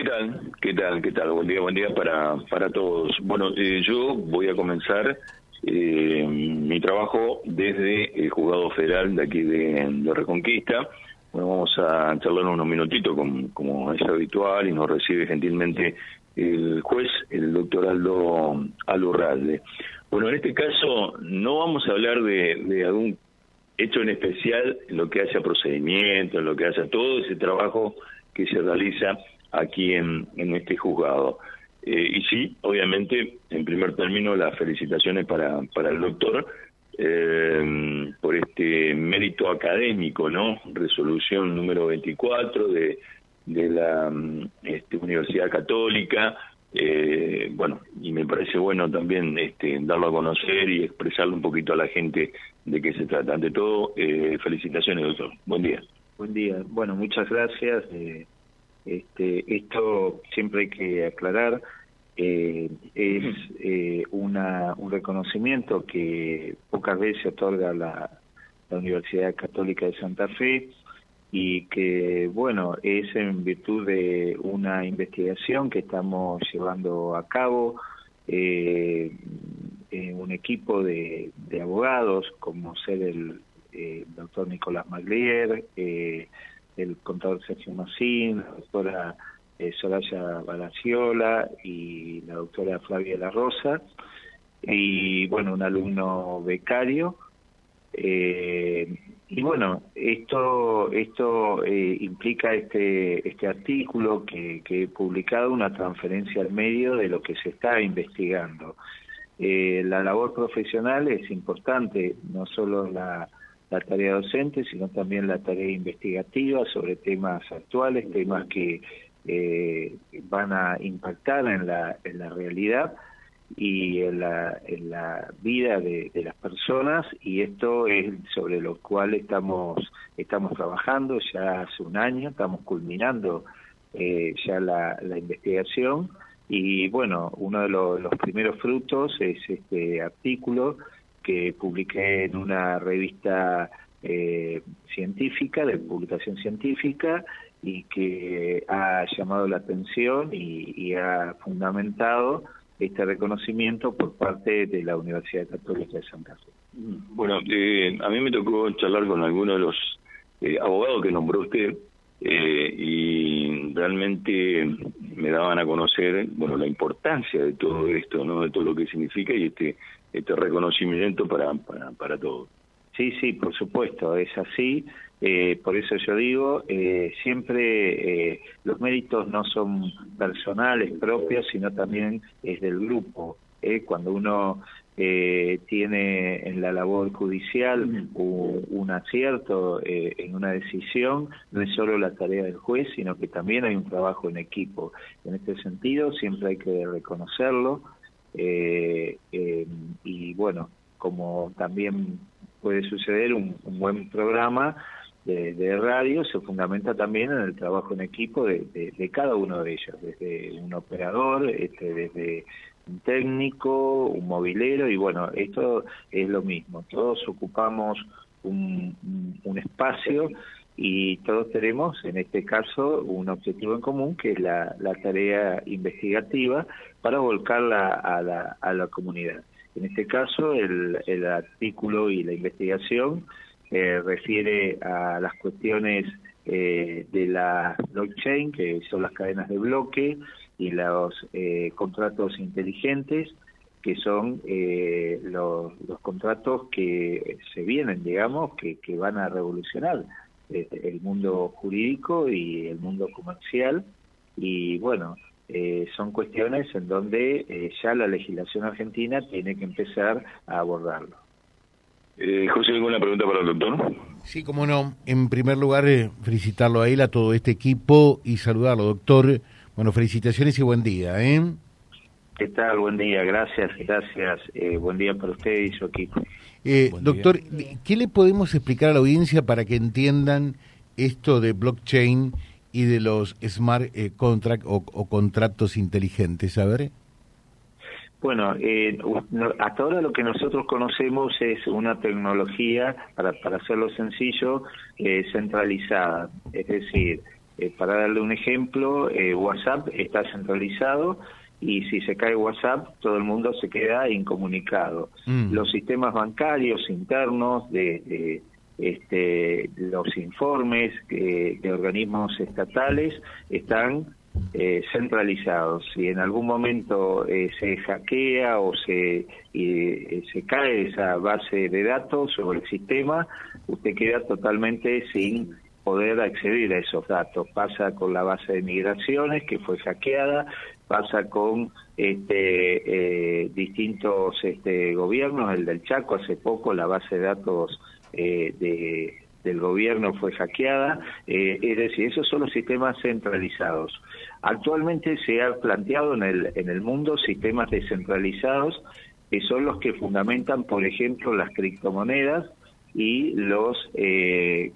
¿Qué tal? ¿Qué tal? ¿Qué tal? Buen día, buen día para, para todos. Bueno, eh, yo voy a comenzar eh, mi trabajo desde el juzgado federal de aquí de, Reconquista. Bueno, vamos a charlar unos minutitos como, es habitual y nos recibe gentilmente el juez, el doctor Aldo Alurralde. Bueno, en este caso no vamos a hablar de, de algún hecho en especial en lo que hace a procedimiento, en lo que hace a todo ese trabajo que se realiza aquí en, en este juzgado. Eh, y sí, obviamente, en primer término, las felicitaciones para, para el doctor eh, por este mérito académico, ¿no? Resolución número 24 de, de la este, Universidad Católica. Eh, bueno, y me parece bueno también este, darlo a conocer y expresarle un poquito a la gente de qué se trata. Ante todo, felicitaciones, doctor. Buen día. Buen día. Bueno, muchas gracias. Este, esto siempre hay que aclarar, eh, es eh, una, un reconocimiento que pocas veces otorga la, la Universidad Católica de Santa Fe y que, bueno, es en virtud de una investigación que estamos llevando a cabo. Eh, un equipo de, de, abogados, como ser el eh, doctor Nicolás Maglier, eh, el contador Sergio Massín, la doctora eh, Soraya Balaciola y la doctora Flavia La Rosa, y bueno, un alumno becario. Eh, y bueno, esto esto eh, implica este este artículo que, que he publicado, una transferencia al medio de lo que se está investigando. Eh, la labor profesional es importante, no solo la la tarea docente, sino también la tarea investigativa sobre temas actuales, temas que eh, van a impactar en la, en la realidad y en la, en la vida de, las personas. Y esto es sobre lo cual estamos estamos trabajando ya hace un año estamos culminando eh, ya la, la, investigación. Y bueno uno de los primeros frutos es este artículo que publiqué en una revista eh, científica, de publicación científica, y que ha llamado la atención y, ha fundamentado este reconocimiento por parte de la Universidad Católica de San Carlos. Bueno, eh, a mí me tocó charlar con algunos de los eh, abogados que nombró usted eh, y realmente me daban a conocer bueno la importancia de todo esto no de todo lo que significa y este este reconocimiento para para, para todos. Sí sí por supuesto es así. Eh, por eso yo digo eh, siempre eh, los méritos no son personales propios sino también es del grupo eh, cuando uno eh, tiene en la labor judicial un, acierto eh, en una decisión, no es solo la tarea del juez, sino que también hay un trabajo en equipo. En este sentido, siempre hay que reconocerlo eh, y bueno, como también puede suceder, un, buen programa de, radio se fundamenta también en el trabajo en equipo de, de, cada uno de ellos, desde un operador, este, desde un técnico, un movilero y bueno, esto es lo mismo, todos ocupamos un, un espacio y todos tenemos, en este caso, un objetivo en común que es la, la tarea investigativa para volcarla a la, a la comunidad. En este caso, el, el artículo y la investigación eh, refiere a las cuestiones eh, de la blockchain, que son las cadenas de bloque, y los eh, contratos inteligentes, que son eh, los, los, contratos que se vienen, digamos, que, que van a revolucionar eh, el mundo jurídico y el mundo comercial. Y bueno, eh, son cuestiones en donde eh, ya la legislación argentina tiene que empezar a abordarlo. Eh, José, ¿alguna pregunta para el doctor? Sí, cómo no. En primer lugar, felicitarlo a él, a todo este equipo y saludarlo, doctor. Bueno, felicitaciones y buen día, ¿eh? ¿Qué tal? Buen día, gracias, gracias. Eh, buen día para usted y su equipo. Eh, doctor, ¿qué le podemos explicar a la audiencia para que entiendan esto de blockchain y de los smart eh, contract o, contratos inteligentes? A ver. Bueno, eh, hasta ahora lo que nosotros conocemos es una tecnología, para, para hacerlo sencillo, eh, centralizada. Es decir, para darle un ejemplo, WhatsApp está centralizado y si se cae WhatsApp, todo el mundo se queda incomunicado. Mm. Los sistemas bancarios internos de, este, los informes de organismos estatales están eh, centralizados. Si en algún momento eh, se hackea o se, eh, se cae esa base de datos o el sistema, usted queda totalmente sin poder acceder a esos datos. Pasa con la base de migraciones que fue hackeada, pasa con este, eh, distintos este, gobiernos, el del Chaco hace poco, la base de datos eh, de, del gobierno fue hackeada, eh, es decir, esos son los sistemas centralizados. Actualmente se ha planteado en el, en el mundo sistemas descentralizados que son los que fundamentan, por ejemplo, las criptomonedas y los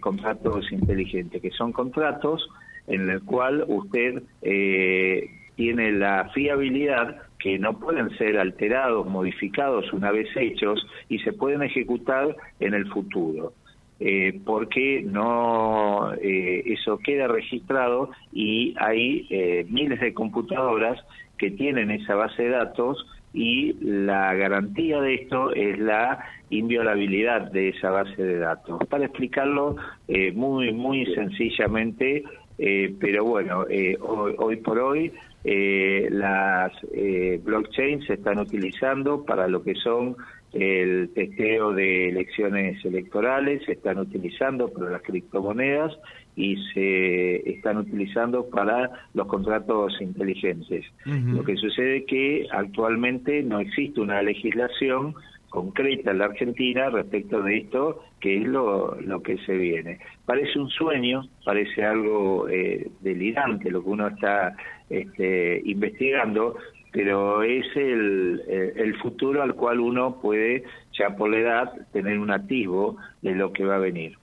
contratos inteligentes, que son contratos en el cual usted eh, tiene la fiabilidad que no pueden ser alterados, modificados una vez hechos y se pueden ejecutar en el futuro. Eh, porque no eh, eso queda registrado y hay eh, miles de computadoras que tienen esa base de datos y la garantía de esto es la inviolabilidad de esa base de datos. Para explicarlo eh, muy muy sencillamente, pero bueno, hoy, hoy por hoy eh, las eh, blockchains se están utilizando para lo que son el testeo de elecciones electorales, se están utilizando para las criptomonedas y se están utilizando para los contratos inteligentes. Lo que sucede es que actualmente no existe una legislación concreta en la Argentina respecto de esto, que es lo, lo que se viene. Parece un sueño, parece algo eh, delirante lo que uno está este, investigando, pero es el, el, futuro al cual uno puede, ya por la edad, tener un activo de lo que va a venir.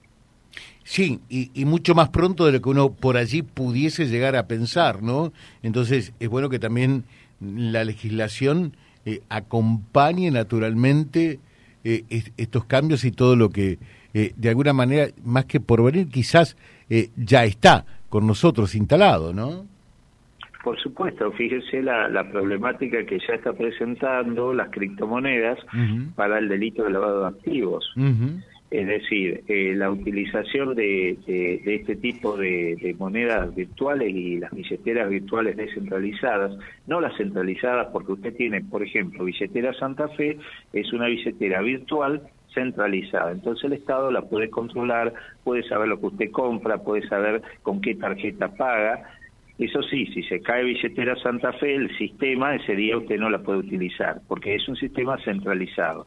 Sí, y, y, mucho más pronto de lo que uno por allí pudiese llegar a pensar, ¿no? Entonces es bueno que también la legislación eh, acompañe naturalmente eh, estos cambios y todo lo que eh, de alguna manera, más que por venir, quizás ya está con nosotros instalado, ¿no? Por supuesto, fíjese la, la problemática que ya está presentando las criptomonedas para el delito de lavado de activos. Es decir, eh, la utilización de, este tipo de, monedas virtuales y las billeteras virtuales descentralizadas, no las centralizadas porque usted tiene, por ejemplo, billetera Santa Fe, es una billetera virtual centralizada. Entonces el Estado la puede controlar, puede saber lo que usted compra, puede saber con qué tarjeta paga. Eso sí, si se cae billetera Santa Fe, el sistema ese día usted no la puede utilizar, porque es un sistema centralizado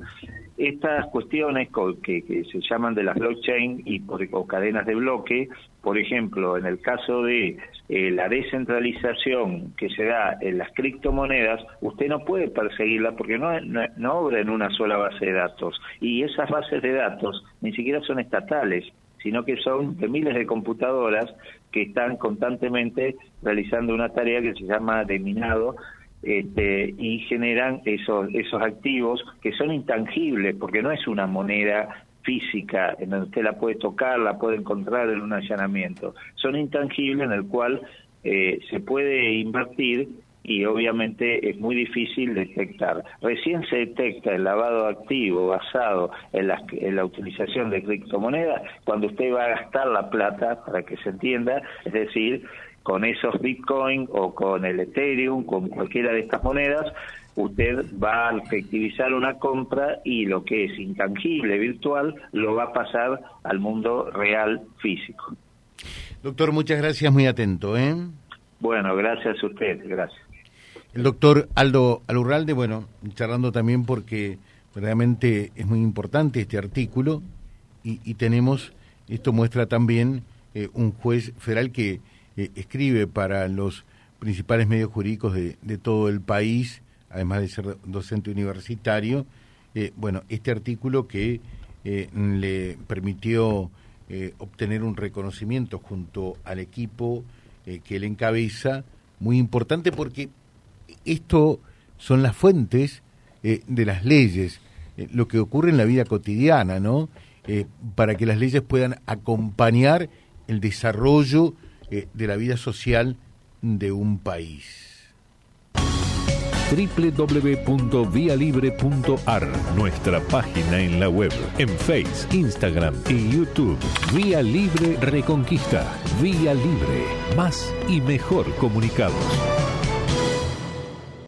estas cuestiones que, se llaman de las blockchain y por, o cadenas de bloque, por ejemplo, en el caso de eh, la descentralización que se da en las criptomonedas, usted no puede perseguirla porque no, no, obra en una sola base de datos. Y esas bases de datos ni siquiera son estatales, sino que son de miles de computadoras que están constantemente realizando una tarea que se llama de minado este, y generan esos, esos activos que son intangibles, porque no es una moneda física en donde usted la puede tocar, la puede encontrar en un allanamiento. Son intangibles en el cual eh, se puede invertir y obviamente es muy difícil detectar. Recién se detecta el lavado activo basado en la, en la utilización de criptomonedas cuando usted va a gastar la plata, para que se entienda, es decir, con esos Bitcoin o con el Ethereum, con cualquiera de estas monedas, usted va a efectivizar una compra y lo que es intangible, virtual, lo va a pasar al mundo real físico. Doctor, muchas gracias, muy atento. ¿eh? Bueno, gracias a usted, gracias. El doctor Aldo Alurralde, bueno, charlando también porque realmente es muy importante este artículo y, tenemos, esto muestra también eh, un juez federal que eh, escribe para los principales medios jurídicos de, todo el país, además de ser docente universitario, eh, bueno, este artículo que le permitió obtener un reconocimiento junto al equipo que él encabeza, muy importante porque esto son las fuentes de las leyes, lo que ocurre en la vida cotidiana, ¿no? para que las leyes puedan acompañar el desarrollo eh, de la vida social de un país www.vialibre.ar, nuestra página en la web, en Face, Instagram y YouTube. Vía Libre Reconquista. Vía Libre. Más y mejor comunicados.